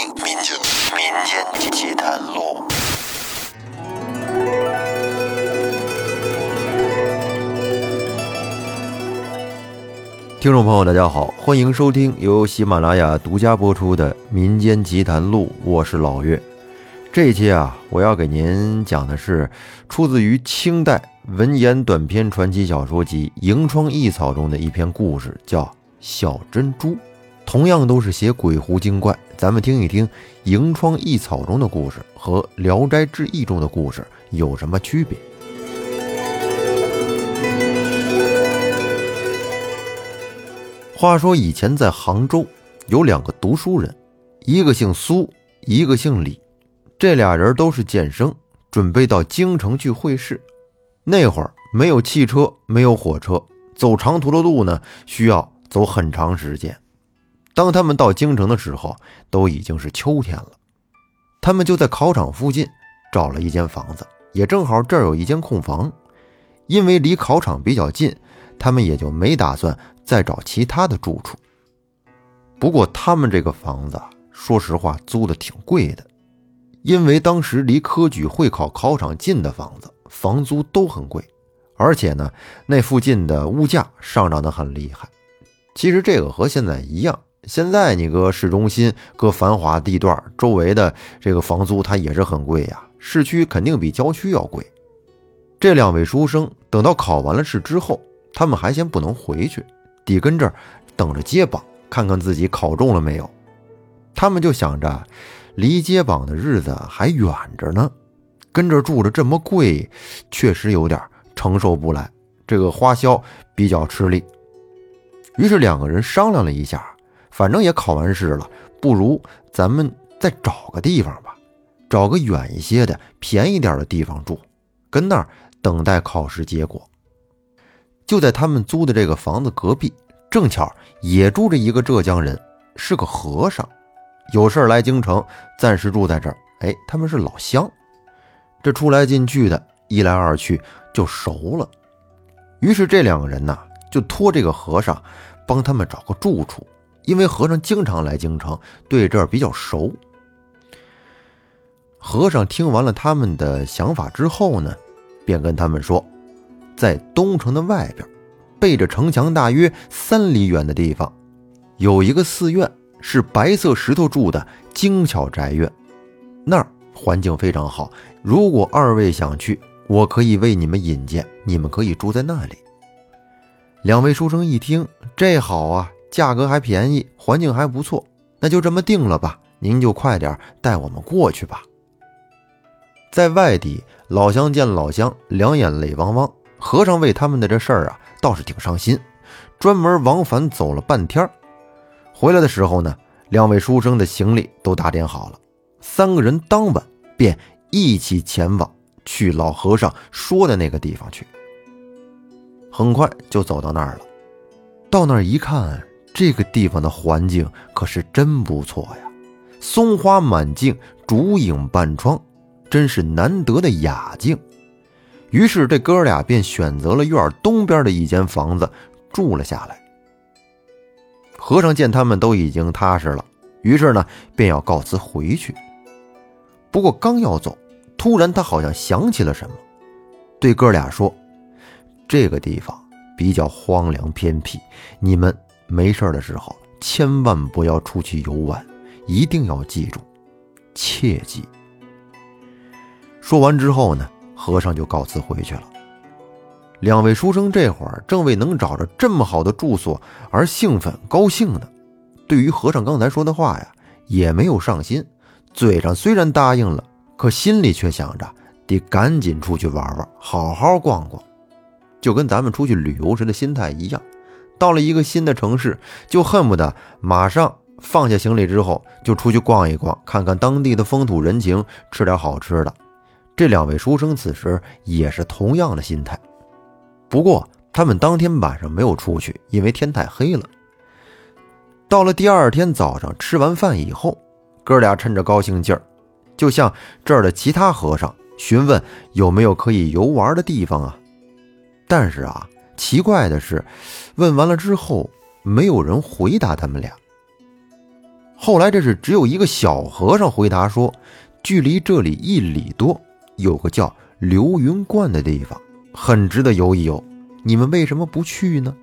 民间民间奇谈录。听众朋友，大家好，欢迎收听由喜马拉雅独家播出的《民间奇谈录》，我是老岳。这一期啊，我要给您讲的是出自于清代文言短篇传奇小说集《萤窗异草》中的一篇故事，叫《小珍珠》。同样都是写鬼狐精怪，咱们听一听《萤窗异草》中的故事和《聊斋志异》中的故事有什么区别。话说以前在杭州有两个读书人，一个姓苏，一个姓李。这俩人都是剑生，准备到京城去会试。那会儿没有汽车，没有火车，走长途的路呢，需要走很长时间。当他们到京城的时候，都已经是秋天了。他们就在考场附近找了一间房子，也正好这儿有一间空房。因为离考场比较近，他们也就没打算再找其他的住处。不过他们这个房子，说实话租的挺贵的。因为当时离科举会考考场近的房子，房租都很贵，而且呢，那附近的物价上涨的很厉害。其实这个和现在一样，现在你搁市中心、搁繁华地段周围的这个房租，它也是很贵呀。市区肯定比郊区要贵。这两位书生等到考完了试之后，他们还嫌不能回去，得跟这儿等着接榜，看看自己考中了没有。他们就想着。离接榜的日子还远着呢，跟这住着这么贵，确实有点承受不来，这个花销比较吃力。于是两个人商量了一下，反正也考完试了，不如咱们再找个地方吧，找个远一些的、便宜点的地方住，跟那儿等待考试结果。就在他们租的这个房子隔壁，正巧也住着一个浙江人，是个和尚。有事来京城，暂时住在这儿。哎，他们是老乡，这出来进去的，一来二去就熟了。于是这两个人呢，就托这个和尚帮他们找个住处，因为和尚经常来京城，对这儿比较熟。和尚听完了他们的想法之后呢，便跟他们说，在东城的外边，背着城墙大约三里远的地方，有一个寺院。是白色石头筑的精巧宅院，那儿环境非常好。如果二位想去，我可以为你们引荐，你们可以住在那里。两位书生一听，这好啊，价格还便宜，环境还不错，那就这么定了吧。您就快点带我们过去吧。在外地，老乡见老乡，两眼泪汪汪。和尚为他们的这事儿啊，倒是挺上心，专门往返走了半天回来的时候呢，两位书生的行李都打点好了，三个人当晚便一起前往去老和尚说的那个地方去。很快就走到那儿了，到那儿一看，这个地方的环境可是真不错呀，松花满径，竹影半窗，真是难得的雅境。于是这哥俩便选择了院东边的一间房子住了下来。和尚见他们都已经踏实了，于是呢，便要告辞回去。不过刚要走，突然他好像想起了什么，对哥俩说：“这个地方比较荒凉偏僻，你们没事的时候千万不要出去游玩，一定要记住，切记。”说完之后呢，和尚就告辞回去了。两位书生这会儿正为能找着这么好的住所而兴奋高兴呢，对于和尚刚才说的话呀，也没有上心，嘴上虽然答应了，可心里却想着得赶紧出去玩玩，好好逛逛，就跟咱们出去旅游时的心态一样，到了一个新的城市，就恨不得马上放下行李之后就出去逛一逛，看看当地的风土人情，吃点好吃的。这两位书生此时也是同样的心态。不过，他们当天晚上没有出去，因为天太黑了。到了第二天早上，吃完饭以后，哥俩趁着高兴劲儿，就向这儿的其他和尚询问有没有可以游玩的地方啊。但是啊，奇怪的是，问完了之后，没有人回答他们俩。后来这是只有一个小和尚回答说，距离这里一里多有个叫流云观的地方，很值得游一游。你们为什么不去呢？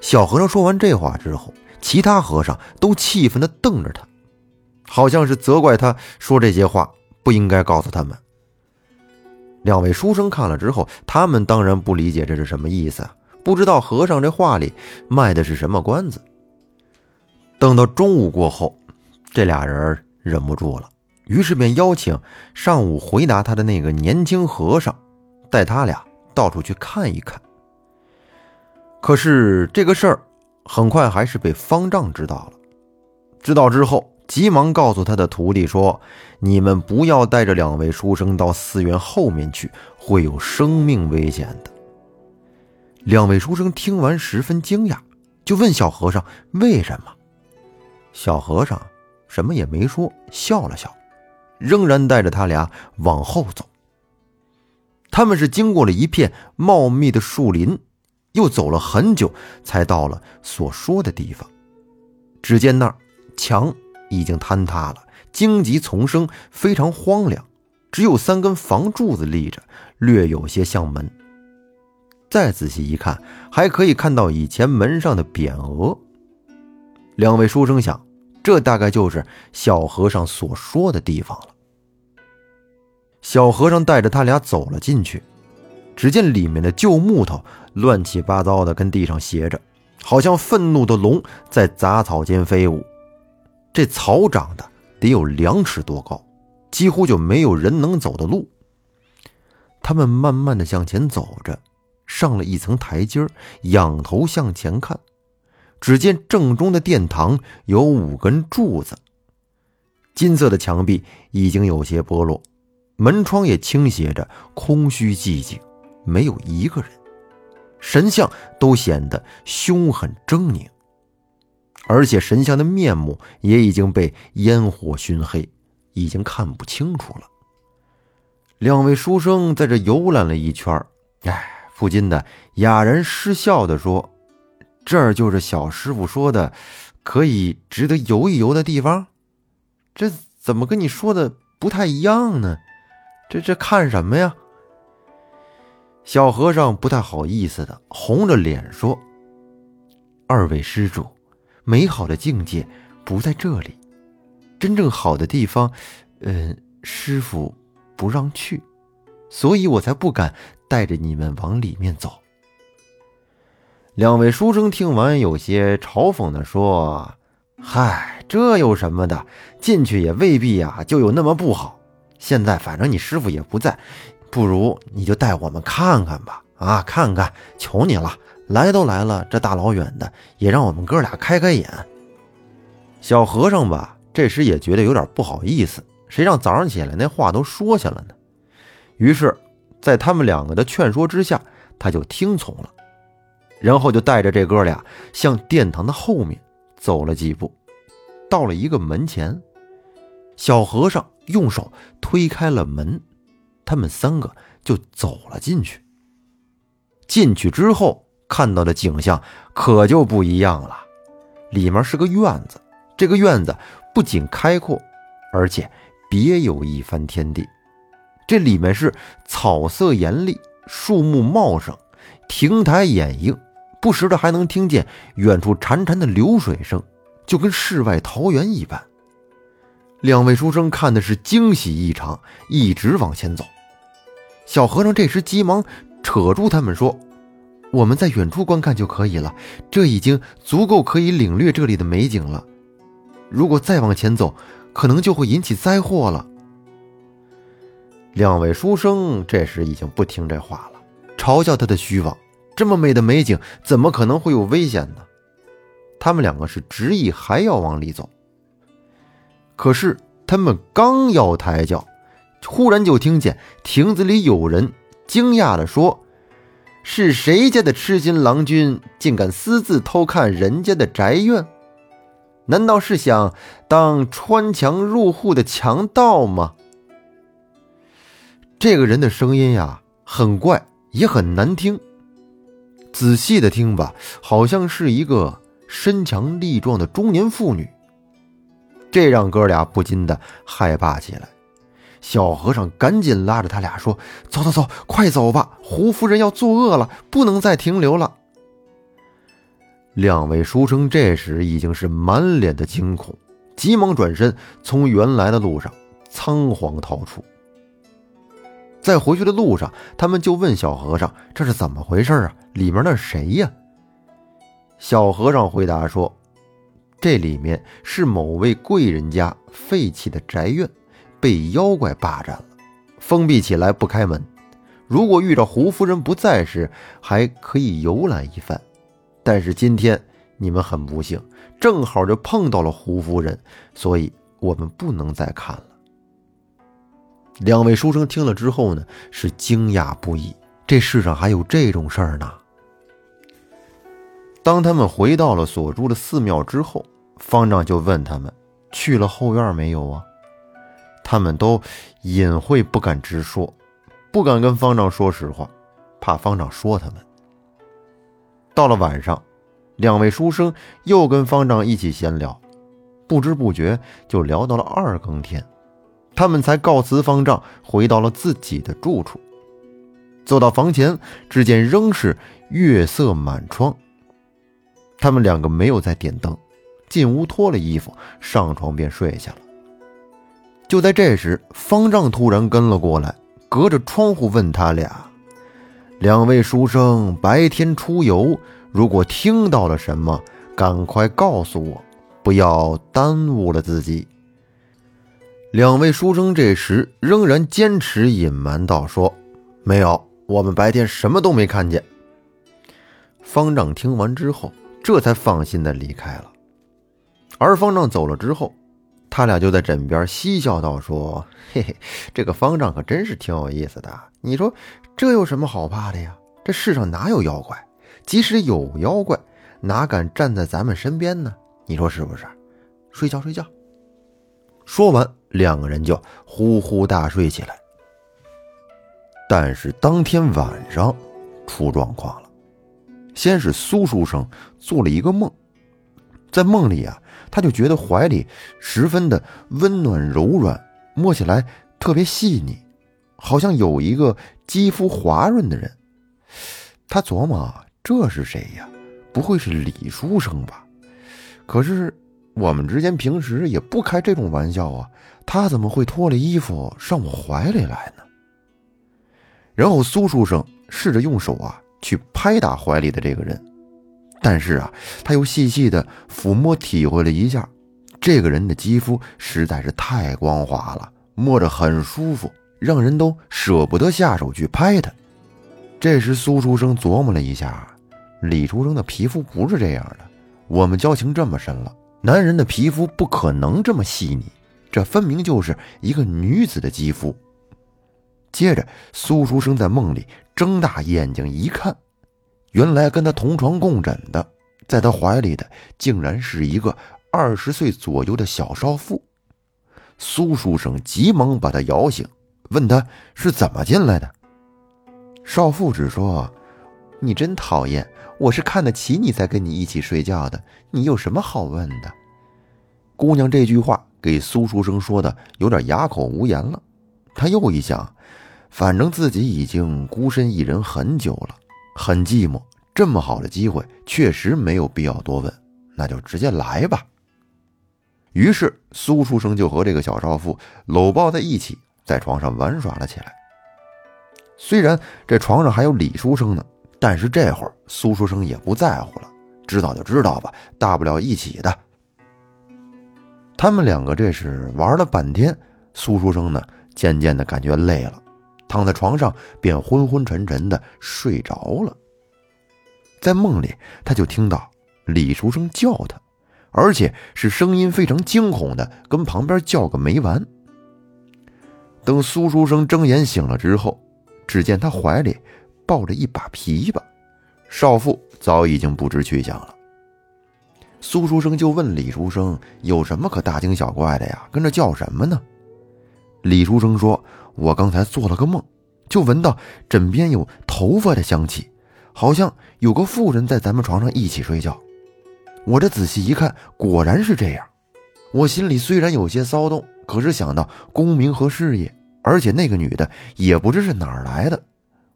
小和尚说完这话之后，其他和尚都气愤地瞪着他，好像是责怪他说这些话不应该告诉他们。两位书生看了之后，他们当然不理解这是什么意思，不知道和尚这话里卖的是什么关子。等到中午过后，这俩人忍不住了，于是便邀请上午回答他的那个年轻和尚，带他俩到处去看一看。可是这个事儿很快还是被方丈知道了，知道之后，急忙告诉他的徒弟说：“你们不要带着两位书生到寺院后面去，会有生命危险的。”两位书生听完十分惊讶，就问小和尚：“为什么？”小和尚什么也没说，笑了笑，仍然带着他俩往后走。他们是经过了一片茂密的树林，又走了很久，才到了所说的地方。只见那儿墙已经坍塌了，荆棘丛生，非常荒凉，只有三根房柱子立着，略有些像门。再仔细一看，还可以看到以前门上的匾额。两位书生想。这大概就是小和尚所说的地方了。小和尚带着他俩走了进去，只见里面的旧木头乱七八糟的，跟地上斜着，好像愤怒的龙在杂草间飞舞。这草长得得有两尺多高，几乎就没有人能走的路。他们慢慢的向前走着，上了一层台阶仰头向前看。只见正中的殿堂有五根柱子，金色的墙壁已经有些剥落，门窗也倾斜着，空虚寂静，没有一个人。神像都显得凶狠狰狞，而且神像的面目也已经被烟火熏黑，已经看不清楚了。两位书生在这游览了一圈，哎，不禁的哑然失笑的说。这儿就是小师傅说的，可以值得游一游的地方。这怎么跟你说的不太一样呢？这这看什么呀？小和尚不太好意思的红着脸说：“二位施主，美好的境界不在这里，真正好的地方，嗯，师傅不让去，所以我才不敢带着你们往里面走。”两位书生听完，有些嘲讽地说：“嗨，这有什么的？进去也未必呀，就有那么不好。现在反正你师傅也不在，不如你就带我们看看吧。啊，看看，求你了，来都来了，这大老远的，也让我们哥俩开开眼。”小和尚吧，这时也觉得有点不好意思，谁让早上起来那话都说下了呢？于是，在他们两个的劝说之下，他就听从了。然后就带着这哥俩向殿堂的后面走了几步，到了一个门前，小和尚用手推开了门，他们三个就走了进去。进去之后看到的景象可就不一样了，里面是个院子，这个院子不仅开阔，而且别有一番天地。这里面是草色艳丽，树木茂盛，亭台掩映。不时的还能听见远处潺潺的流水声，就跟世外桃源一般。两位书生看的是惊喜异常，一直往前走。小和尚这时急忙扯住他们说：“我们在远处观看就可以了，这已经足够可以领略这里的美景了。如果再往前走，可能就会引起灾祸了。”两位书生这时已经不听这话了，嘲笑他的虚妄。这么美的美景，怎么可能会有危险呢？他们两个是执意还要往里走。可是他们刚要抬脚，忽然就听见亭子里有人惊讶地说：“是谁家的痴心郎君，竟敢私自偷看人家的宅院？难道是想当穿墙入户的强盗吗？”这个人的声音呀，很怪，也很难听。仔细的听吧，好像是一个身强力壮的中年妇女，这让哥俩不禁的害怕起来。小和尚赶紧拉着他俩说：“走走走，快走吧！胡夫人要作恶了，不能再停留了。”两位书生这时已经是满脸的惊恐，急忙转身从原来的路上仓皇逃出。在回去的路上，他们就问小和尚：“这是怎么回事啊？里面那是谁呀？”小和尚回答说：“这里面是某位贵人家废弃的宅院。”被妖怪霸占了，封闭起来不开门。如果遇到胡夫人不在时，还可以游览一番。但是今天你们很不幸，正好就碰到了胡夫人，所以我们不能再看了。两位书生听了之后呢，是惊讶不已。这世上还有这种事儿呢？当他们回到了所住的寺庙之后，方丈就问他们：“去了后院没有啊？”他们都隐晦不敢直说，不敢跟方丈说实话，怕方丈说他们。到了晚上，两位书生又跟方丈一起闲聊，不知不觉就聊到了二更天，他们才告辞方丈，回到了自己的住处。走到房前，只见仍是月色满窗。他们两个没有再点灯，进屋脱了衣服，上床便睡下了。就在这时，方丈突然跟了过来，隔着窗户问他俩：“两位书生白天出游，如果听到了什么，赶快告诉我，不要耽误了自己。”两位书生这时仍然坚持隐瞒道：“说没有，我们白天什么都没看见。”方丈听完之后，这才放心的离开了。而方丈走了之后。他俩就在枕边嬉笑道：“说，嘿嘿，这个方丈可真是挺有意思的。你说这有什么好怕的呀？这世上哪有妖怪？即使有妖怪，哪敢站在咱们身边呢？你说是不是？睡觉，睡觉。”说完，两个人就呼呼大睡起来。但是当天晚上出状况了，先是苏书生做了一个梦，在梦里啊。他就觉得怀里十分的温暖柔软，摸起来特别细腻，好像有一个肌肤滑润的人。他琢磨：这是谁呀？不会是李书生吧？可是我们之间平时也不开这种玩笑啊，他怎么会脱了衣服上我怀里来呢？然后苏书生试着用手啊去拍打怀里的这个人。但是啊，他又细细的抚摸体会了一下，这个人的肌肤实在是太光滑了，摸着很舒服，让人都舍不得下手去拍他。这时苏书生琢磨了一下，李书生的皮肤不是这样的，我们交情这么深了，男人的皮肤不可能这么细腻，这分明就是一个女子的肌肤。接着，苏书生在梦里睁大眼睛一看。原来跟他同床共枕的，在他怀里的，竟然是一个二十岁左右的小少妇。苏书生急忙把他摇醒，问他是怎么进来的。少妇只说：“你真讨厌，我是看得起你才跟你一起睡觉的，你有什么好问的？”姑娘这句话给苏书生说的有点哑口无言了。他又一想，反正自己已经孤身一人很久了。很寂寞，这么好的机会，确实没有必要多问，那就直接来吧。于是苏书生就和这个小少妇搂抱在一起，在床上玩耍了起来。虽然这床上还有李书生呢，但是这会儿苏书生也不在乎了，知道就知道吧，大不了一起的。他们两个这是玩了半天，苏书生呢渐渐的感觉累了。躺在床上，便昏昏沉沉的睡着了。在梦里，他就听到李书生叫他，而且是声音非常惊恐的，跟旁边叫个没完。等苏书生睁眼醒了之后，只见他怀里抱着一把琵琶，少妇早已经不知去向了。苏书生就问李书生：“有什么可大惊小怪的呀？跟着叫什么呢？”李书生说。我刚才做了个梦，就闻到枕边有头发的香气，好像有个妇人在咱们床上一起睡觉。我这仔细一看，果然是这样。我心里虽然有些骚动，可是想到功名和事业，而且那个女的也不知是哪儿来的，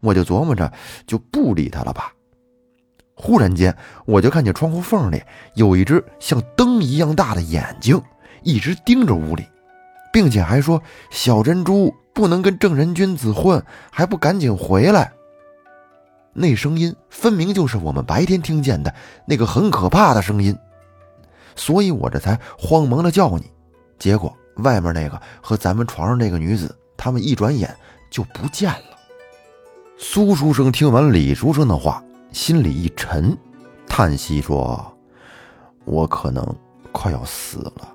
我就琢磨着就不理她了吧。忽然间，我就看见窗户缝里有一只像灯一样大的眼睛，一直盯着屋里，并且还说：“小珍珠不能跟正人君子混，还不赶紧回来。”那声音分明就是我们白天听见的那个很可怕的声音，所以我这才慌忙的叫你。结果外面那个和咱们床上那个女子，他们一转眼就不见了。苏书生听完李书生的话。心里一沉，叹息说：“我可能快要死了。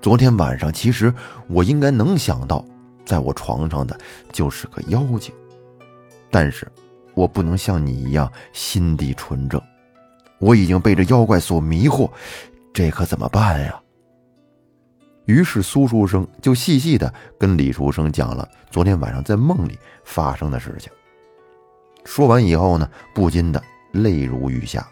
昨天晚上，其实我应该能想到，在我床上的就是个妖精，但是我不能像你一样心地纯正。我已经被这妖怪所迷惑，这可怎么办呀？”于是苏书生就细细的跟李书生讲了昨天晚上在梦里发生的事情。说完以后呢，不禁的泪如雨下。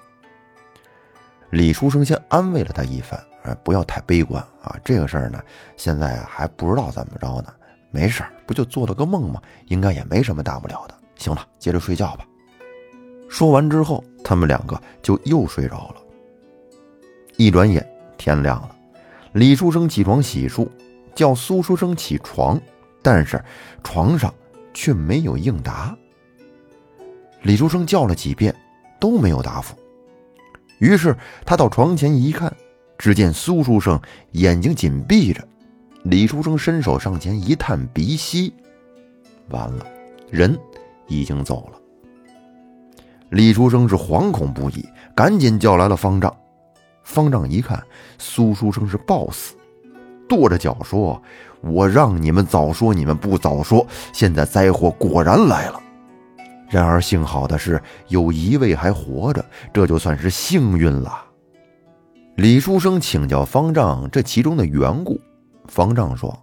李书生先安慰了他一番，哎，不要太悲观啊，这个事儿呢，现在还不知道怎么着呢，没事儿，不就做了个梦吗？应该也没什么大不了的。行了，接着睡觉吧。说完之后，他们两个就又睡着了。一转眼天亮了，李书生起床洗漱，叫苏书生起床，但是床上却没有应答。李书生叫了几遍，都没有答复。于是他到床前一看，只见苏书生眼睛紧闭着。李书生伸手上前一探鼻息，完了，人已经走了。李书生是惶恐不已，赶紧叫来了方丈。方丈一看苏书生是暴死，跺着脚说：“我让你们早说，你们不早说，现在灾祸果然来了。”然而幸好的是，有一位还活着，这就算是幸运了。李书生请教方丈这其中的缘故，方丈说：“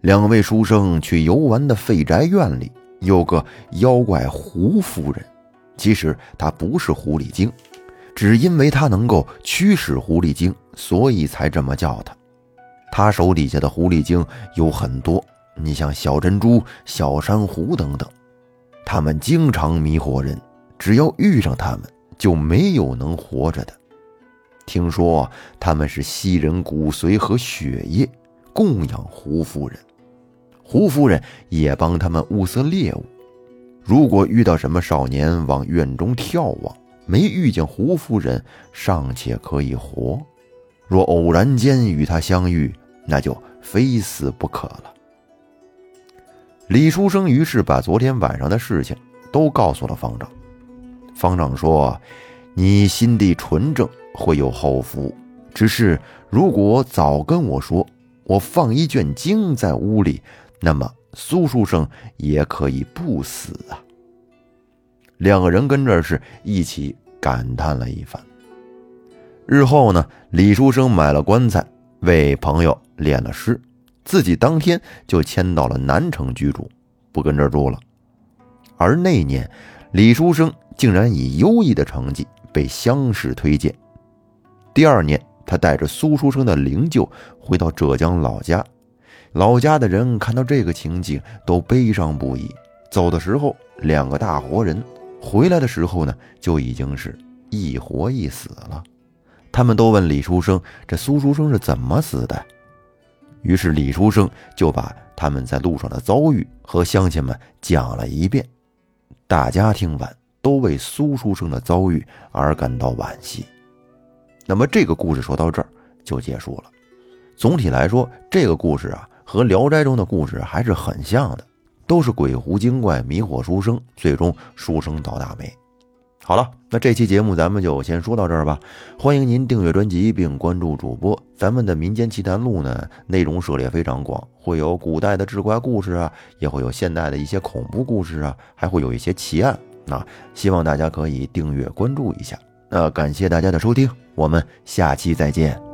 两位书生去游玩的废宅院里，有个妖怪胡夫人。其实她不是狐狸精，只因为她能够驱使狐狸精，所以才这么叫她。她手底下的狐狸精有很多，你像小珍珠、小珊瑚等等。”他们经常迷惑人，只要遇上他们，就没有能活着的。听说他们是吸人骨髓和血液，供养胡夫人。胡夫人也帮他们物色猎物。如果遇到什么少年往院中眺望，没遇见胡夫人，尚且可以活；若偶然间与他相遇，那就非死不可了。李书生于是把昨天晚上的事情都告诉了方丈。方丈说：“你心地纯正，会有后福。只是如果早跟我说，我放一卷经在屋里，那么苏书生也可以不死啊。”两个人跟这是一起感叹了一番。日后呢，李书生买了棺材，为朋友殓了尸。自己当天就迁到了南城居住，不跟这住了。而那年，李书生竟然以优异的成绩被乡试推荐。第二年，他带着苏书生的灵柩回到浙江老家。老家的人看到这个情景，都悲伤不已。走的时候，两个大活人；回来的时候呢，就已经是一活一死了。他们都问李书生：“这苏书生是怎么死的？”于是李书生就把他们在路上的遭遇和乡亲们讲了一遍，大家听完都为苏书生的遭遇而感到惋惜。那么这个故事说到这儿就结束了。总体来说，这个故事啊和《聊斋》中的故事还是很像的，都是鬼狐精怪迷惑书生，最终书生倒大霉。好了，那这期节目咱们就先说到这儿吧。欢迎您订阅专辑并关注主播。咱们的民间奇谈录呢，内容涉猎非常广，会有古代的志怪故事啊，也会有现代的一些恐怖故事啊，还会有一些奇案。那希望大家可以订阅关注一下。那感谢大家的收听，我们下期再见。